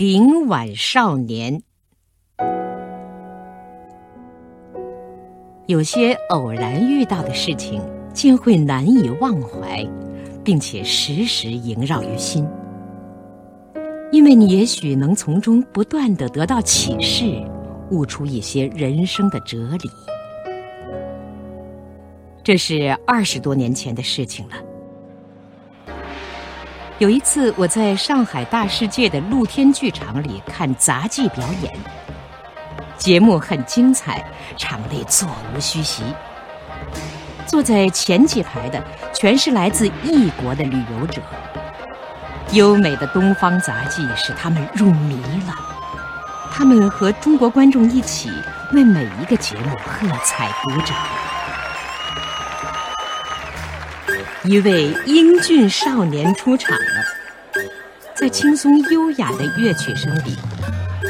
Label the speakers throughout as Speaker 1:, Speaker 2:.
Speaker 1: 顶碗少年。有些偶然遇到的事情，竟会难以忘怀，并且时时萦绕于心，因为你也许能从中不断的得到启示，悟出一些人生的哲理。这是二十多年前的事情了。有一次，我在上海大世界的露天剧场里看杂技表演。节目很精彩，场内座无虚席。坐在前几排的全是来自异国的旅游者。优美的东方杂技使他们入迷了，他们和中国观众一起为每一个节目喝彩鼓掌。一位英俊少年出场了，在轻松优雅的乐曲声里。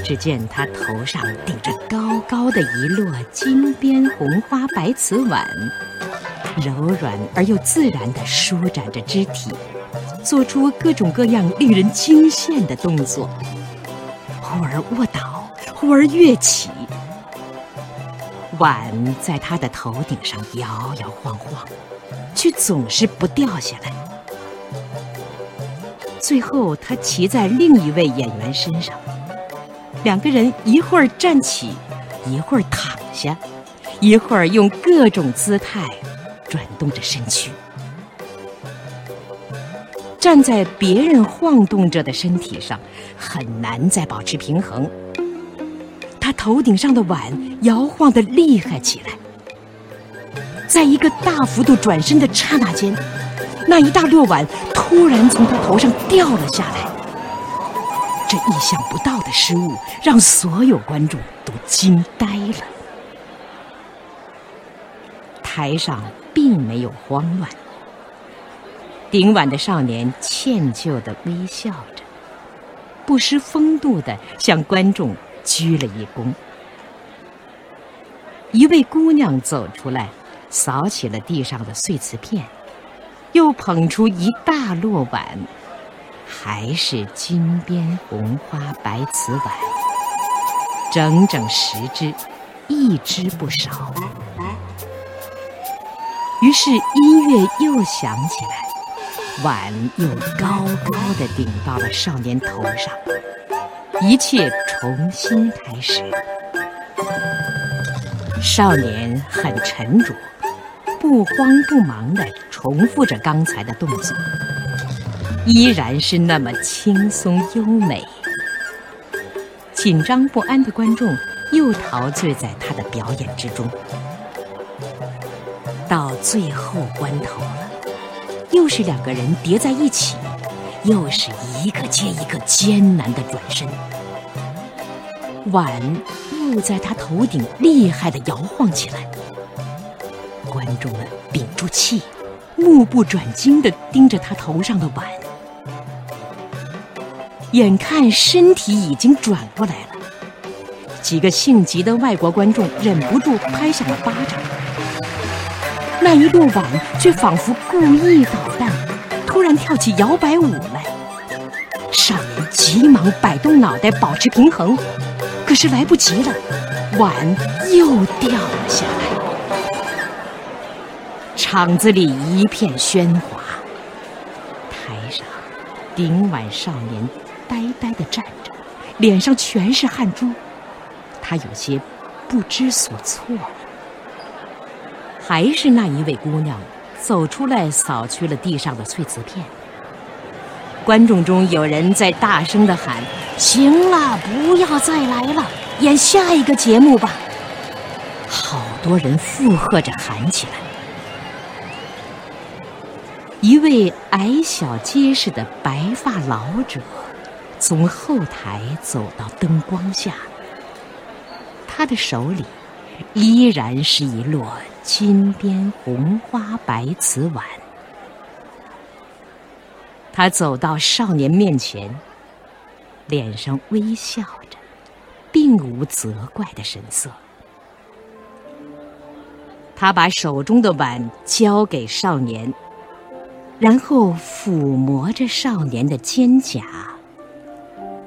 Speaker 1: 只见他头上顶着高高的一摞金边红花白瓷碗，柔软而又自然地舒展着肢体，做出各种各样令人惊羡的动作，忽而卧倒，忽而跃起，碗在他的头顶上摇摇晃晃，却总是不掉下来。最后，他骑在另一位演员身上。两个人一会儿站起，一会儿躺下，一会儿用各种姿态转动着身躯。站在别人晃动着的身体上，很难再保持平衡。他头顶上的碗摇晃得厉害起来，在一个大幅度转身的刹那间，那一大摞碗突然从他头上掉了下来。这意想不到的失误让所有观众都惊呆了。台上并没有慌乱，顶碗的少年歉疚的微笑着，不失风度的向观众鞠了一躬。一位姑娘走出来，扫起了地上的碎瓷片，又捧出一大摞碗。还是金边红花白瓷碗，整整十只，一只不少。于是音乐又响起来，碗又高高的顶到了少年头上，一切重新开始。少年很沉着，不慌不忙地重复着刚才的动作。依然是那么轻松优美，紧张不安的观众又陶醉在他的表演之中。到最后关头了，又是两个人叠在一起，又是一个接一个艰难的转身，碗又在他头顶厉害的摇晃起来。观众们屏住气，目不转睛地盯着他头上的碗。眼看身体已经转过来了，几个性急的外国观众忍不住拍响了巴掌。那一摞碗却仿佛故意捣蛋，突然跳起摇摆舞来。少年急忙摆动脑袋保持平衡，可是来不及了，碗又掉了下来。场子里一片喧哗，台上顶碗少年。呆呆地站着，脸上全是汗珠，他有些不知所措。还是那一位姑娘走出来，扫去了地上的碎瓷片。观众中有人在大声地喊：“行了，不要再来了，演下一个节目吧。”好多人附和着喊起来。一位矮小结实的白发老者。从后台走到灯光下，他的手里依然是一摞金边红花白瓷碗。他走到少年面前，脸上微笑着，并无责怪的神色。他把手中的碗交给少年，然后抚摸着少年的肩胛。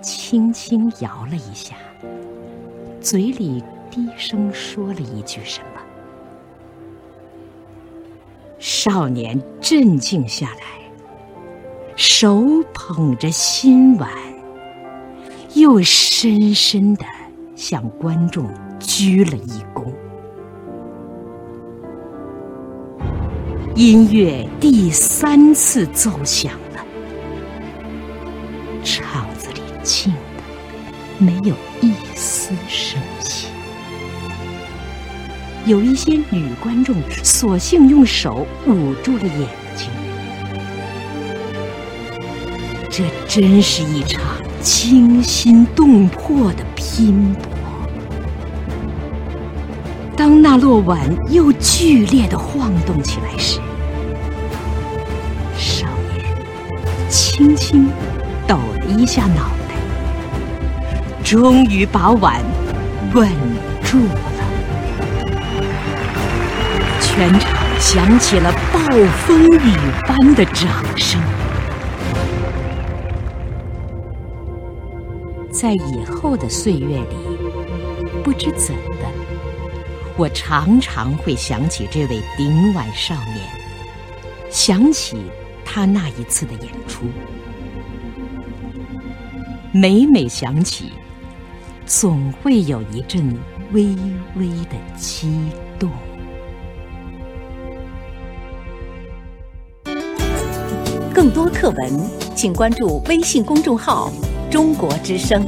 Speaker 1: 轻轻摇了一下，嘴里低声说了一句什么。少年镇静下来，手捧着新碗，又深深的向观众鞠了一躬。音乐第三次奏响了，场子里静的没有一丝声息。有一些女观众索性用手捂住了眼睛。这真是一场惊心动魄的拼搏。当那落碗又剧烈的晃动起来时，少年轻轻抖了一下脑袋，终于把碗稳住了。全场响起了暴风雨般的掌声。在以后的岁月里，不知怎的。我常常会想起这位顶碗少年，想起他那一次的演出。每每想起，总会有一阵微微的激动。
Speaker 2: 更多课文，请关注微信公众号“中国之声”。